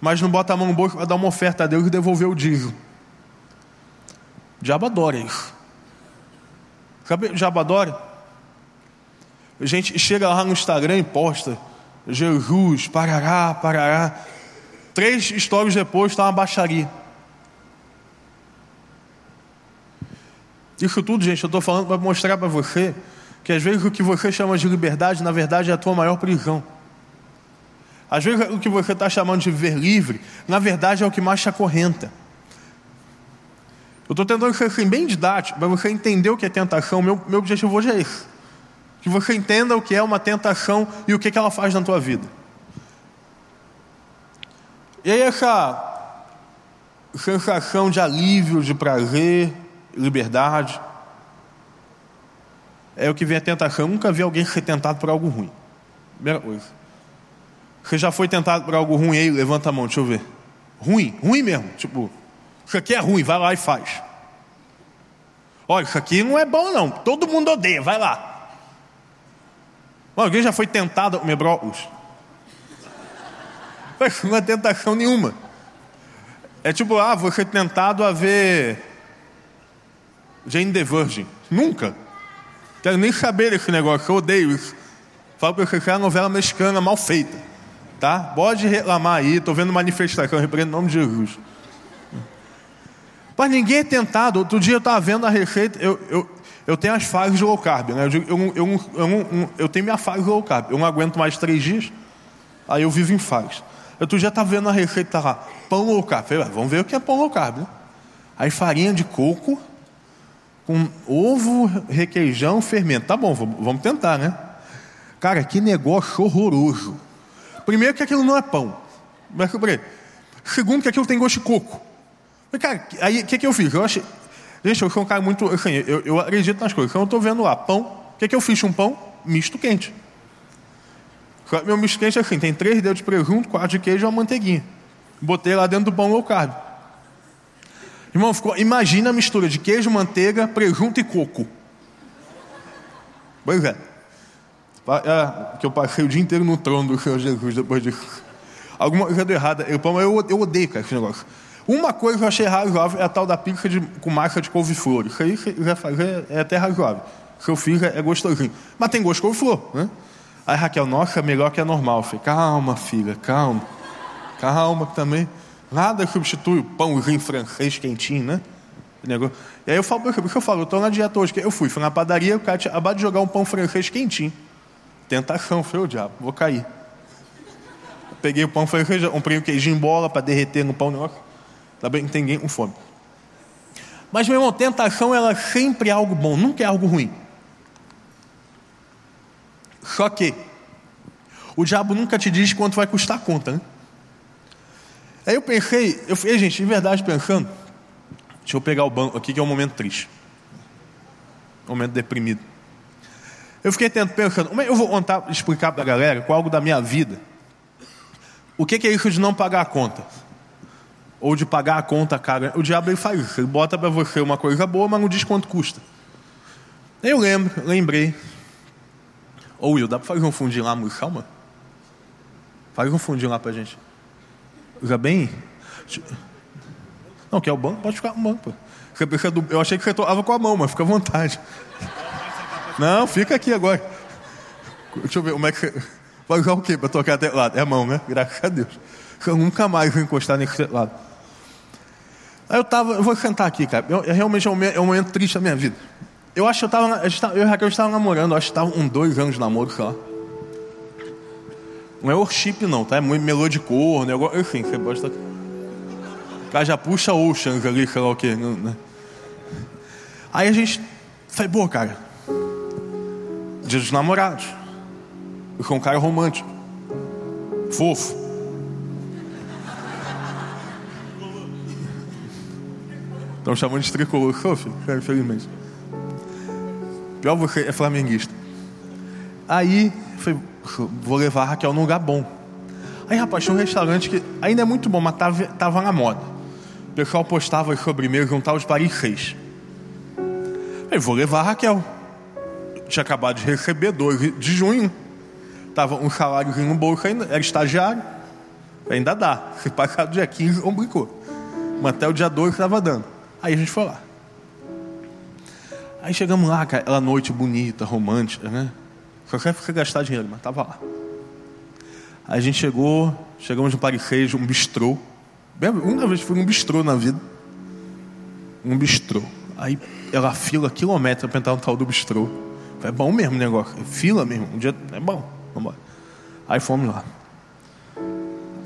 [SPEAKER 1] mas não bota a mão no bolso para dar uma oferta a Deus e devolver o dízimo. O diabo adora isso. Sabe o diabo adora? A gente chega lá no Instagram e posta Jesus, parará, parará. Três stories depois está uma baixaria. Isso tudo, gente, eu estou falando para mostrar para você que às vezes o que você chama de liberdade, na verdade, é a tua maior prisão. Às vezes o que você está chamando de viver livre, na verdade é o que mais te acorrenta. Eu estou tentando ser assim, bem didático, para você entender o que é tentação. Meu, meu objetivo hoje é esse. Que você entenda o que é uma tentação e o que, que ela faz na tua vida. E aí essa sensação de alívio, de prazer, liberdade. É o que vem a tentação. Eu nunca vi alguém ser tentado por algo ruim. Primeira coisa. Você já foi tentado por algo ruim aí? Levanta a mão, deixa eu ver. Ruim, ruim mesmo. Tipo, isso aqui é ruim, vai lá e faz. Olha, isso aqui não é bom não. Todo mundo odeia, vai lá. Alguém já foi tentado a comer brócolis? Não é tentação nenhuma. É tipo, ah, você tentado a ver Jane the Virgin. Nunca. Quero nem saber desse negócio, eu odeio isso. Falo para você que é uma novela mexicana mal feita. Tá? Pode reclamar aí, estou vendo manifestação, repreendo em nome de Jesus. Mas ninguém é tentado. Outro dia eu estava vendo a receita, eu, eu, eu tenho as fases low carb. Né? Eu, eu, eu, eu, eu, tenho minha fase low carb. Eu não aguento mais três dias, aí eu vivo em fase. Outro dia estava vendo a receita lá, pão low carb. Falei, vamos ver o que é pão low carb. Né? Aí farinha de coco, com ovo, requeijão, fermento. Tá bom, vamos tentar, né? Cara, que negócio horroroso. Primeiro que aquilo não é pão. Mas, segundo que aquilo tem gosto de coco. Cara, aí o que, que eu fiz? Eu achei. Gente, eu sou um cara muito. Assim, eu, eu acredito nas coisas. Então eu estou vendo lá, pão. O que, que eu fiz? Um pão misto quente. Meu misto quente é assim: tem três dedos de presunto, quatro de queijo e uma manteiguinha. Botei lá dentro do pão low carb. Irmão, ficou, imagina a mistura de queijo, manteiga, presunto e coco. Pois é. é. Que eu passei o dia inteiro no trono do Senhor Jesus depois disso. Alguma coisa deu errada. Eu, eu, eu odeio, cara, esse negócio. Uma coisa que eu achei razoável é a tal da pizza de, com massa de couve-flor. Isso aí já fazer é até razoável. Se eu fiz, é, é gostosinho. Mas tem gosto de couve-flor, né? Aí Raquel, nossa, é melhor que a normal. Eu falei, calma, filha, calma. Calma também. Nada substitui o pãozinho francês quentinho, né? E aí eu falo, por que eu falo? Eu estou na dieta hoje. Eu fui, fui na padaria, o cara tinha acabado de jogar um pão francês quentinho. Tentação, foi o diabo, vou cair. Peguei o pão francês, comprei um queijinho em bola para derreter no pão. Negócio. Tá bem, tem ninguém com fome. Mas, meu irmão, tentação ela sempre é algo bom, nunca é algo ruim. Só que o diabo nunca te diz quanto vai custar a conta, né? Aí eu pensei, eu falei, gente, de verdade pensando, deixa eu pegar o banco aqui que é um momento triste. Um momento deprimido. Eu fiquei tentando pensando, eu vou contar, explicar para a galera com algo da minha vida. O que, que é isso de não pagar a conta? Ou de pagar a conta, cara? O diabo ele faz isso, ele bota para você uma coisa boa, mas não diz quanto custa. Eu lembro, lembrei. Ô Will, dá para fazer um fundinho lá, calma? Faz um fundinho lá para gente. Fica bem. Não, quer o banco? Pode ficar no banco. Eu achei que você tocava com a mão, mas fica à vontade. Não, fica aqui agora. Deixa eu ver como é que você. Vai usar o quê para tocar teclado? É a mão, né? Graças a Deus. Eu nunca mais vou encostar nesse teclado. Aí eu tava, eu vou sentar aqui, cara. Eu, realmente é um, é um, momento triste da minha vida. Eu acho que eu tava, eu e Raquel estava namorando, eu acho que estava um dois anos de namoro, sei lá. Não é worship não, tá? É muito melodicor, negócio. Enfim, você pode estar. cara já puxa Oceans ali, sei lá o quê. Né? Aí a gente. Falei, pô, cara. Dia dos namorados. Eu sou um cara romântico. Fofo. Estão chamando de tricolor, filho, infelizmente. Pior você é flamenguista. Aí, falei, vou levar a Raquel num lugar bom. Aí, rapaz, tinha um restaurante que ainda é muito bom, mas tava, tava na moda. O pessoal postava as sobremesas, juntava os Paris 6. Falei, vou levar a Raquel. Tinha acabado de receber 2 de junho. Tava um saláriozinho no bolso ainda, era estagiário. Ainda dá. Se passar do dia 15, complicou. Mas até o dia 2 estava dando. Aí a gente foi lá. Aí chegamos lá, aquela noite bonita, romântica, né? Só quer gastar dinheiro, mas tava lá. Aí a gente chegou, chegamos no Pariquejo, um bistrô. Uma vez fui um bistrô na vida. Um bistrô. Aí ela fila quilômetros para entrar no tal do bistrô. É bom mesmo o negócio. É fila mesmo. Um dia é bom. Vamos. Aí fomos lá.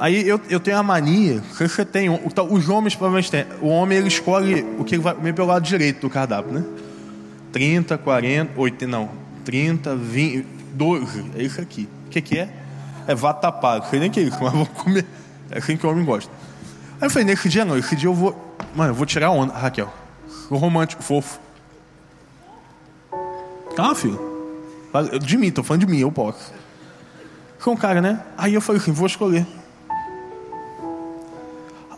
[SPEAKER 1] Aí eu, eu tenho a mania, você tem, os homens provavelmente têm. O homem ele escolhe o que ele vai comer pelo lado direito do cardápio, né? 30, 40, 80, não. 30, 20, 12. É isso aqui. O que, que é? É vatapá. Não sei nem que é isso, mas vou comer. É assim que o homem gosta. Aí eu falei, nesse dia não, esse dia eu vou. Mano, eu vou tirar a onda, Raquel. O romântico, fofo. Calma, filho. De mim, tô falando de mim, eu posso. Com um cara, né? Aí eu falei assim, vou escolher.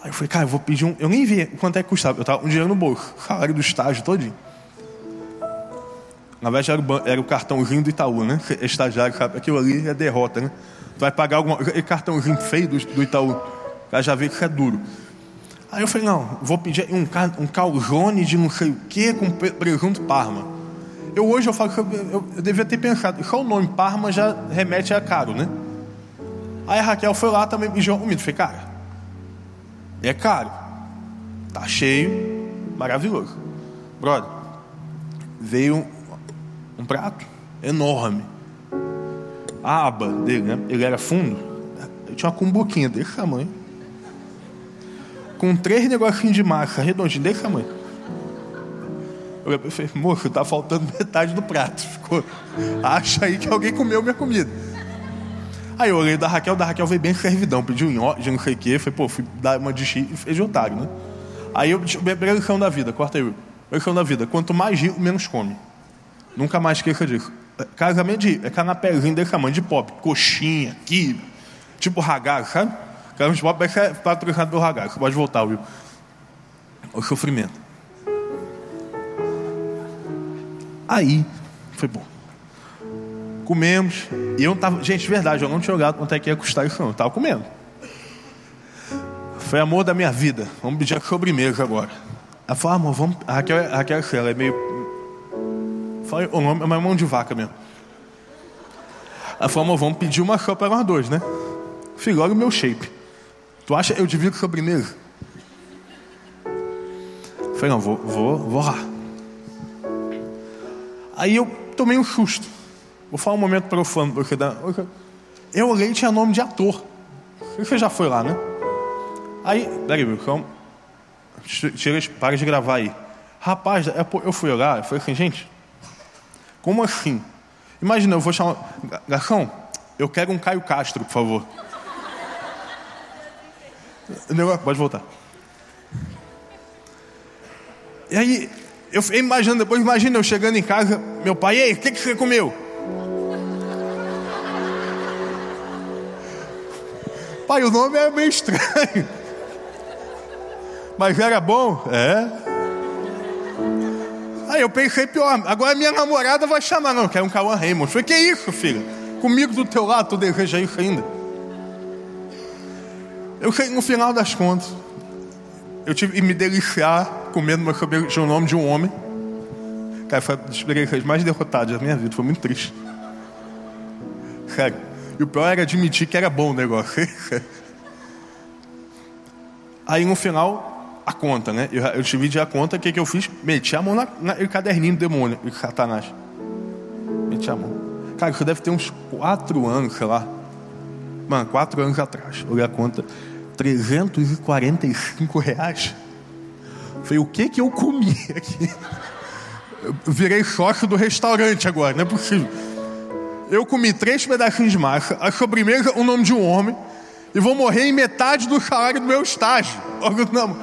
[SPEAKER 1] Aí eu falei, cara, eu vou pedir um. Eu nem vi quanto é que custava. Eu tava um dinheiro no bolso, salário do estágio todinho. Na verdade, era o, era o cartãozinho do Itaú, né? Estagiário, sabe? Aquilo ali é derrota, né? Tu vai pagar alguma. Aquele cartãozinho feio do, do Itaú. O cara já vê que é duro. Aí eu falei, não, vou pedir um, um calzone de não sei o que com presunto Parma. Eu hoje eu falo que eu, eu, eu devia ter pensado, só o nome Parma já remete a caro, né? Aí a Raquel foi lá também pediu um mito. Falei, cara, é caro. Tá cheio, maravilhoso. Brother, veio um prato enorme. A aba dele, né? Ele era fundo. Ele tinha uma cumbuquinha desse tamanho. Com três negocinhos de massa redondinho desse tamanho. Eu falei, moço, tá faltando metade do prato. Ficou, acha aí que alguém comeu minha comida. Aí eu olhei da Raquel, da Raquel veio bem servidão, pediu nhoque, não sei o quê. Falei, pô, fui dar uma de e fez de otário, né? Aí eu, a lição da vida, corta aí. A lição da vida, quanto mais rico, menos come. Nunca mais esqueça disso. Casamento de é canapézinho desse tamanho, de pop, coxinha, quibe, tipo ragar, sabe? Casamento de pop é patrocinado do ragar, você pode voltar, viu? O sofrimento. Aí, foi bom. Comemos. E eu não tava. Gente, de verdade, eu não tinha jogado quanto é que ia custar isso, não. Eu tava comendo. Foi amor da minha vida. Vamos pedir a sobremesa agora. Ela falou, ah, amor, vamos. A Raquel, a Raquel ela é meio Falei, o nome é uma mão de vaca mesmo. Ela falou, amor, vamos pedir uma só para nós dois, né? Filho, olha o meu shape. Tu acha eu divido sobremesa? Falei, não, vou, vou, vou lá. Aí eu tomei um susto. Vou falar um momento profano, porque eu olhei e tinha nome de ator. Você já foi lá, né? Aí, peraí, meu, calma. Para de gravar aí. Rapaz, é, eu fui olhar, eu falei assim, gente, como assim? Imagina, eu vou chamar. Garçom, eu quero um Caio Castro, por favor. Pode voltar. E aí, eu imaginando, depois imagina eu chegando em casa, meu pai, ei, o que, que você comeu? Pai, o nome é meio estranho. Mas era bom? É. Aí eu pensei pior, agora minha namorada vai chamar, não, quer um Cauã Raymond. Falei, que isso, filho? Comigo do teu lado, tu deseja isso ainda? Eu sei, no final das contas, eu tive que me deliciar comendo meu cabelo de um nome de um homem. Cara, foi das experiências mais derrotadas da minha vida, foi muito triste. Sério. E o pior era admitir que era bom o negócio. Aí no final, a conta, né? Eu, eu dividi a conta, o que, que eu fiz? Meti a mão na, na, no caderninho do demônio, de Satanás. Meti a mão. Cara, isso deve ter uns quatro anos, sei lá. Mano, quatro anos atrás. Olhei a conta, 345 reais. Falei, o que que eu comi aqui? Eu virei sócio do restaurante agora, não é possível. Eu comi três pedacinhos de massa, a sobremesa, o nome de um homem, e vou morrer em metade do salário do meu estágio. Não.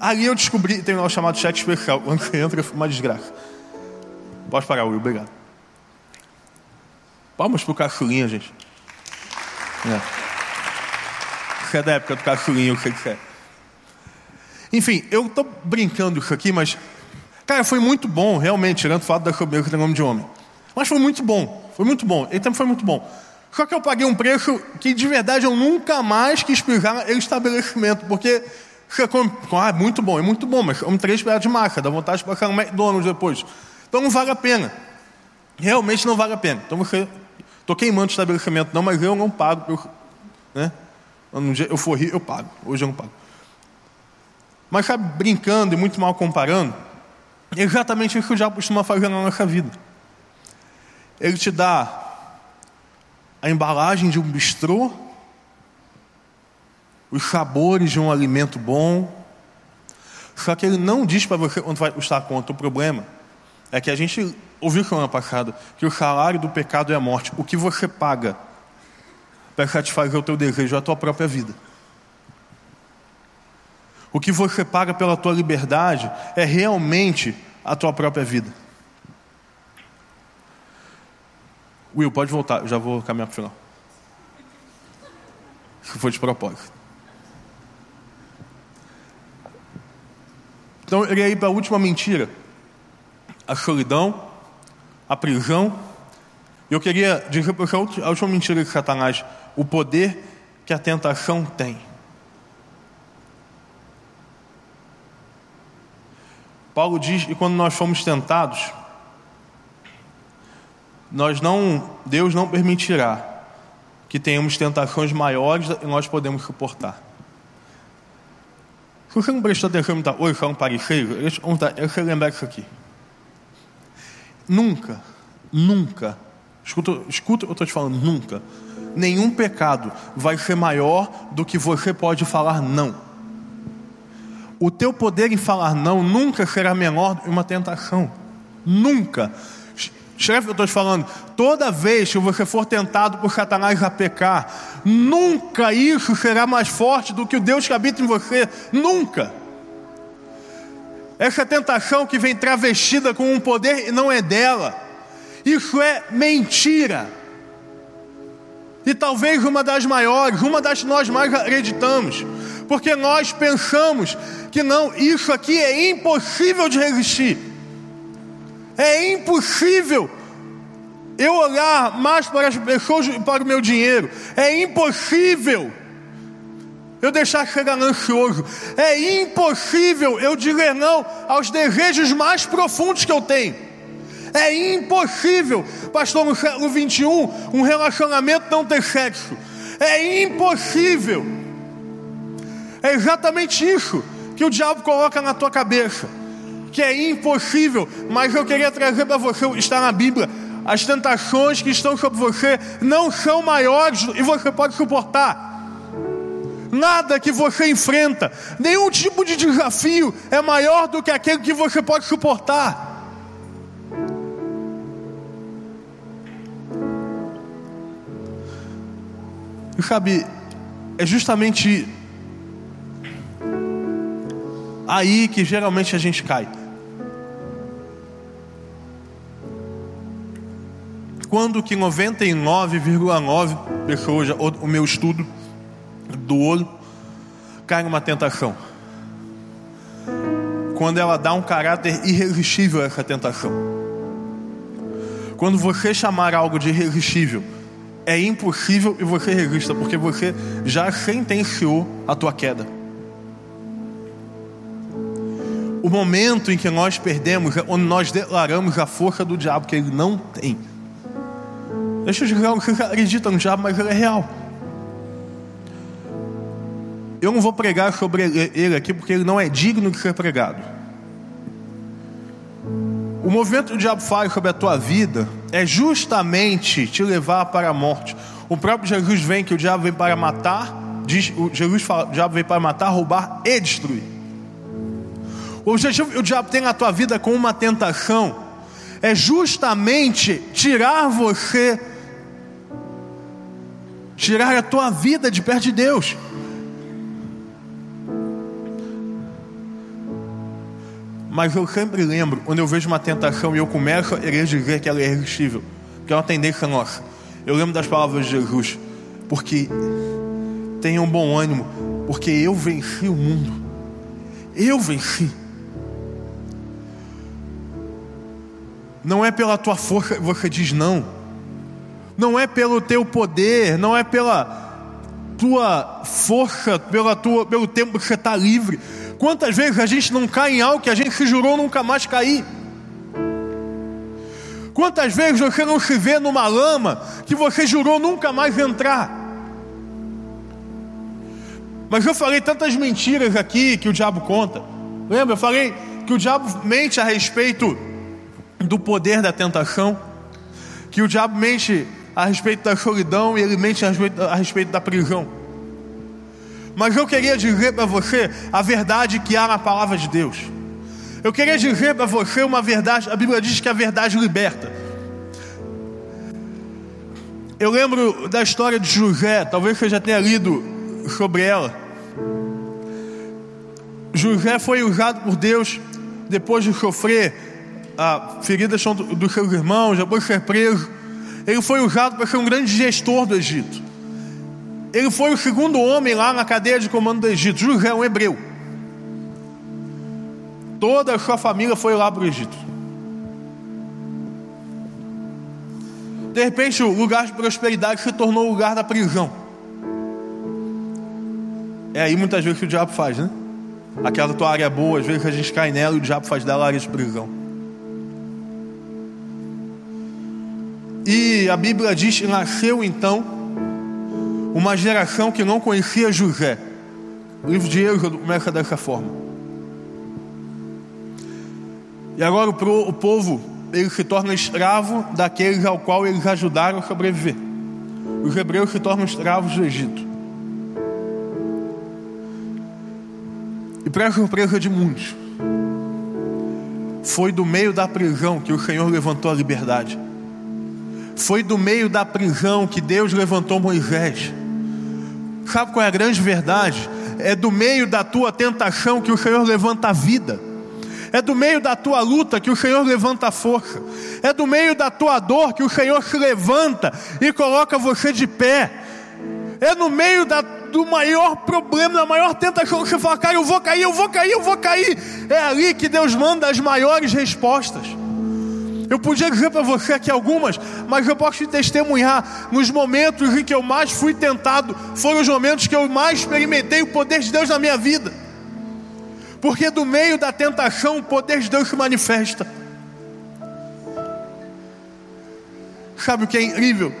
[SPEAKER 1] Ali eu descobri, tem um chamado chat especial. Quando você entra, é uma desgraça. Pode parar, Will, obrigado. Palmas pro caçulinha, gente. É. Isso é da época do caçulinha, eu sei que é. Enfim, eu tô brincando isso aqui, mas. Cara, foi muito bom, realmente, tirando o fato da sobremesa que tem nome de homem. Mas foi muito bom, foi muito bom. Ele também foi muito bom. Só que eu paguei um preço que de verdade eu nunca mais quis pisar naquele estabelecimento, porque você come, ah, muito bom, é muito bom, mas come três pedaços de massa, dá vontade de passar no McDonald's depois. Então não vale a pena. Realmente não vale a pena. Então você. Estou queimando o estabelecimento, não, mas eu não pago. Eu, né? Um dia eu for rir, eu pago. Hoje eu não pago. Mas sabe, brincando e muito mal comparando, é exatamente isso que o diabo costuma fazer na nossa vida. Ele te dá a embalagem de um bistrô, os sabores de um alimento bom. Só que ele não diz para você onde vai custar a conta. O problema é que a gente ouviu semana passada que o salário do pecado é a morte. O que você paga para satisfazer o teu desejo é a tua própria vida. O que você paga pela tua liberdade é realmente a tua própria vida. Will, pode voltar, eu já vou caminhar para o final. Isso foi de propósito. Então eu ia ir para a última mentira: a solidão, a prisão. Eu queria dizer para você a última mentira de Satanás: o poder que a tentação tem. Paulo diz que quando nós fomos tentados, nós não, Deus não permitirá que tenhamos tentações maiores e nós podemos suportar. Se você não prestou atenção, tá, hoje são parecidos, deixa eu lembrar isso aqui. Nunca, nunca, escuta, escuta eu estou te falando, nunca, nenhum pecado vai ser maior do que você pode falar não. O teu poder em falar não nunca será menor que uma tentação. Nunca. Que eu estou te falando. Toda vez que você for tentado por Satanás a pecar, nunca isso será mais forte do que o Deus que habita em você. Nunca. Essa tentação que vem travestida com um poder e não é dela. Isso é mentira. E talvez uma das maiores, uma das que nós mais acreditamos. Porque nós pensamos que não, isso aqui é impossível de resistir. É impossível eu olhar mais para as pessoas e para o meu dinheiro. É impossível eu deixar ser ganancioso. É impossível eu dizer não aos desejos mais profundos que eu tenho. É impossível, pastor, no século 21, um relacionamento não ter sexo. É impossível. É exatamente isso que o diabo coloca na tua cabeça que é impossível, mas eu queria trazer para você, está na Bíblia, as tentações que estão sobre você não são maiores e você pode suportar. Nada que você enfrenta, nenhum tipo de desafio é maior do que aquele que você pode suportar. E sabe, é justamente aí que geralmente a gente cai. quando que 99,9 pessoas, o meu estudo do olho, cai numa tentação. Quando ela dá um caráter irresistível a essa tentação. Quando você chamar algo de irresistível, é impossível e você resista, porque você já sentenciou a tua queda. O momento em que nós perdemos é onde nós declaramos a força do diabo que ele não tem. Deixa eu dizer algo, você acredita no diabo, mas ele é real. Eu não vou pregar sobre ele aqui porque ele não é digno de ser pregado. O movimento que o diabo faz sobre a tua vida é justamente te levar para a morte. O próprio Jesus vem que o diabo vem para matar, diz, Jesus fala, o diabo veio para matar, roubar e destruir. O objetivo que o diabo tem na tua vida com uma tentação é justamente tirar você, tirar a tua vida de perto de Deus. Mas eu sempre lembro, quando eu vejo uma tentação e eu começo a querer dizer que ela é irresistível, que é uma tendência nossa. Eu lembro das palavras de Jesus, porque tenham bom ânimo, porque eu venci o mundo. Eu venci. Não é pela tua força que você diz não. Não é pelo teu poder, não é pela tua força, pela tua, pelo tempo que você está livre Quantas vezes a gente não cai em algo que a gente se jurou nunca mais cair? Quantas vezes você não se vê numa lama que você jurou nunca mais entrar? Mas eu falei tantas mentiras aqui que o diabo conta. Lembra? Eu falei que o diabo mente a respeito do poder da tentação, que o diabo mente a respeito da solidão e ele mente a respeito, a respeito da prisão. Mas eu queria dizer para você a verdade que há na palavra de Deus. Eu queria dizer para você uma verdade, a Bíblia diz que a verdade liberta. Eu lembro da história de José, talvez você já tenha lido sobre ela. José foi usado por Deus depois de sofrer a feridas dos seus irmãos, depois de ser preso. Ele foi usado para ser um grande gestor do Egito. Ele foi o segundo homem lá na cadeia de comando do Egito. José, um hebreu. Toda a sua família foi lá para o Egito. De repente, o lugar de prosperidade se tornou o lugar da prisão. É aí muitas vezes que o diabo faz, né? Aquela tua área boa, às vezes a gente cai nela e o diabo faz dela área de prisão. E a Bíblia diz que nasceu então uma geração que não conhecia José. O livro de Êxodo começa dessa forma. E agora o povo ele se torna escravo daqueles ao qual eles ajudaram a sobreviver. Os hebreus se tornam escravos do Egito. E para surpresa de muitos, foi do meio da prisão que o Senhor levantou a liberdade. Foi do meio da prisão que Deus levantou Moisés. Sabe qual é a grande verdade? É do meio da tua tentação que o Senhor levanta a vida. É do meio da tua luta que o Senhor levanta a força. É do meio da tua dor que o Senhor se levanta e coloca você de pé. É no meio da, do maior problema, da maior tentação que você fala, cara, eu vou cair, eu vou cair, eu vou cair. É ali que Deus manda as maiores respostas. Eu podia dizer para você aqui algumas, mas eu posso te testemunhar. Nos momentos em que eu mais fui tentado, foram os momentos que eu mais experimentei o poder de Deus na minha vida. Porque do meio da tentação, o poder de Deus se manifesta. Sabe o que é incrível?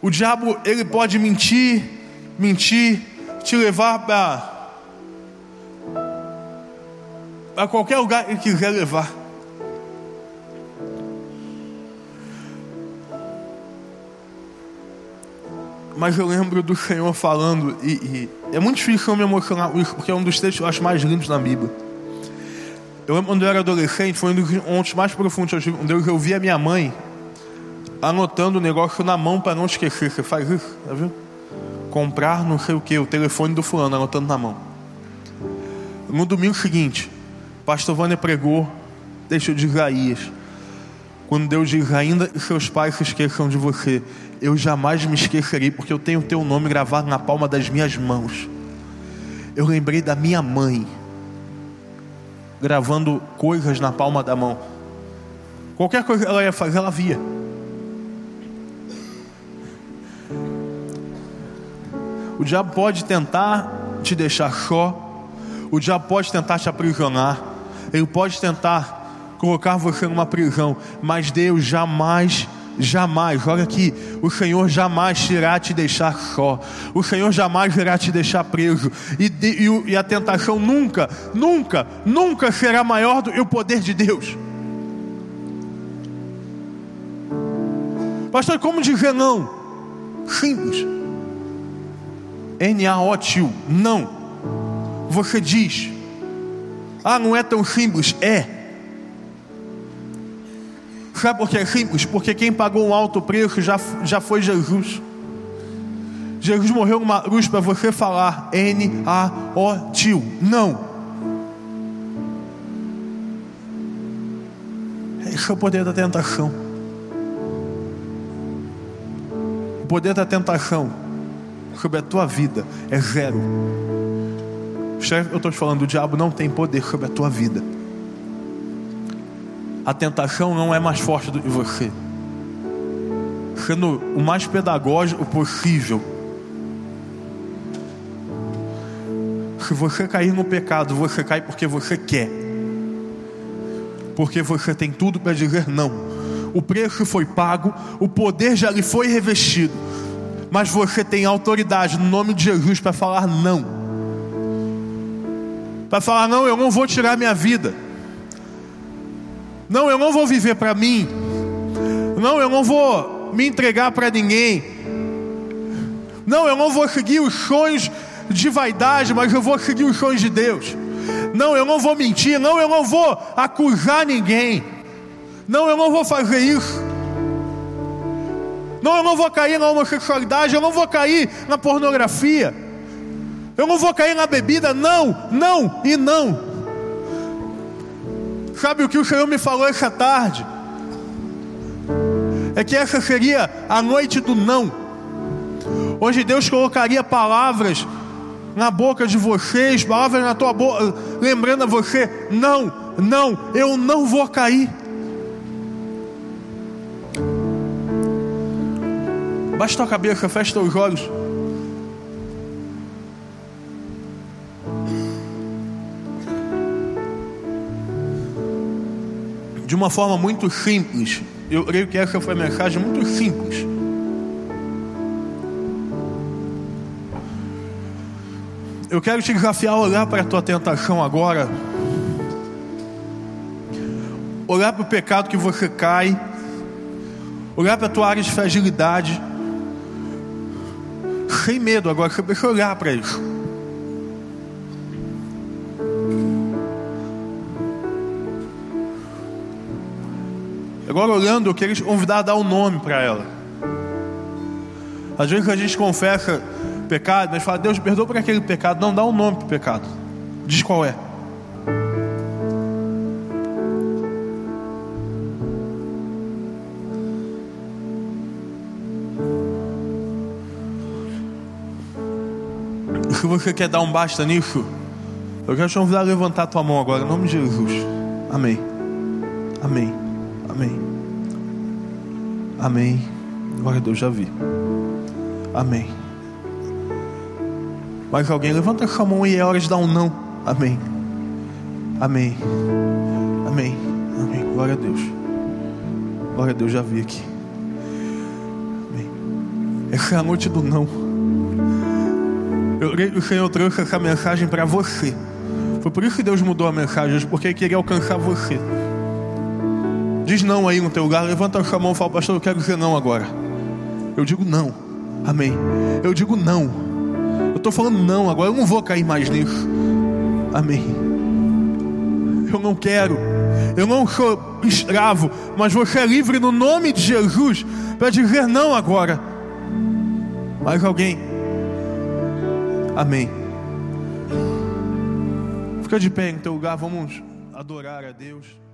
[SPEAKER 1] O diabo, ele pode mentir, mentir, te levar para a qualquer lugar que quiser levar. Mas eu lembro do Senhor falando, e, e é muito difícil eu me emocionar com isso, porque é um dos textos que eu acho mais lindos na Bíblia. Eu lembro quando eu era adolescente, foi um dos momentos mais profundos que eu tive. Eu vi a minha mãe anotando o negócio na mão para não esquecer. Você faz isso, tá vendo? Comprar não sei o que, o telefone do fulano, anotando na mão. No domingo seguinte, Pastor Vânia pregou, deixa de Isaías. Quando Deus diz, ainda que seus pais se esqueçam de você, eu jamais me esquecerei, porque eu tenho o teu nome gravado na palma das minhas mãos. Eu lembrei da minha mãe, gravando coisas na palma da mão. Qualquer coisa que ela ia fazer, ela via. O diabo pode tentar te deixar só, o diabo pode tentar te aprisionar, ele pode tentar colocar você numa prisão, mas Deus jamais jamais, olha aqui, o Senhor jamais irá te deixar só, o Senhor jamais irá te deixar preso, e, de, e, e, a tentação nunca, nunca, nunca será maior do que o poder de Deus. Pastor, como dizer não? Simples. N-A-O-T-U. Não. Você diz. Ah, não é tão simples. É. Sabe por que é simples? Porque quem pagou um alto preço já, já foi Jesus. Jesus morreu numa cruz para você falar N-A-O-T-U. Não. Esse é o poder da tentação. O poder da tentação sobre a tua vida é zero. Eu estou te falando, o diabo não tem poder sobre a tua vida. A tentação não é mais forte do que você. Sendo o mais pedagógico possível. Se você cair no pecado, você cai porque você quer. Porque você tem tudo para dizer não. O preço foi pago, o poder já lhe foi revestido. Mas você tem autoridade no nome de Jesus para falar não. Para falar não, eu não vou tirar minha vida. Não, eu não vou viver para mim. Não, eu não vou me entregar para ninguém. Não, eu não vou seguir os sonhos de vaidade, mas eu vou seguir os sonhos de Deus. Não, eu não vou mentir. Não, eu não vou acusar ninguém. Não, eu não vou fazer isso. Não, eu não vou cair na homossexualidade. Eu não vou cair na pornografia. Eu não vou cair na bebida. Não, não e não. Sabe o que o Senhor me falou essa tarde? É que essa seria a noite do não, onde Deus colocaria palavras na boca de vocês, palavras na tua boca, lembrando a você: não, não, eu não vou cair. Baixa tua cabeça, fecha teus olhos. De uma forma muito simples, eu creio que essa foi a mensagem muito simples. Eu quero te desafiar a olhar para a tua tentação agora. Olhar para o pecado que você cai. Olhar para a tua área de fragilidade. Sem medo agora, você precisa olhar para isso. Agora olhando, eu queria te convidar a dar um nome para ela. Às vezes a gente confessa pecado, mas fala, Deus perdoa por aquele pecado. Não dá um nome para o pecado. Diz qual é. Se você quer dar um basta nisso, eu quero te convidar a levantar a tua mão agora, em nome de Jesus. Amém. Amém. Amém. Glória a Deus, já vi. Amém. Mas alguém levanta a mão e é hora de dar um não. Amém. Amém. Amém. Amém. Glória a Deus. Glória a Deus, já vi aqui. Amém. Essa é a noite do não. Eu o Senhor trouxe essa mensagem para você. Foi por isso que Deus mudou a mensagem porque Ele queria alcançar você. Diz não aí no teu lugar, levanta a sua mão e fala, pastor, eu quero dizer não agora. Eu digo não. Amém. Eu digo não. Eu estou falando não agora, eu não vou cair mais nisso. Amém. Eu não quero. Eu não sou escravo, mas você é livre no nome de Jesus para dizer não agora. Mais alguém? Amém. Fica de pé em teu lugar, vamos adorar a Deus.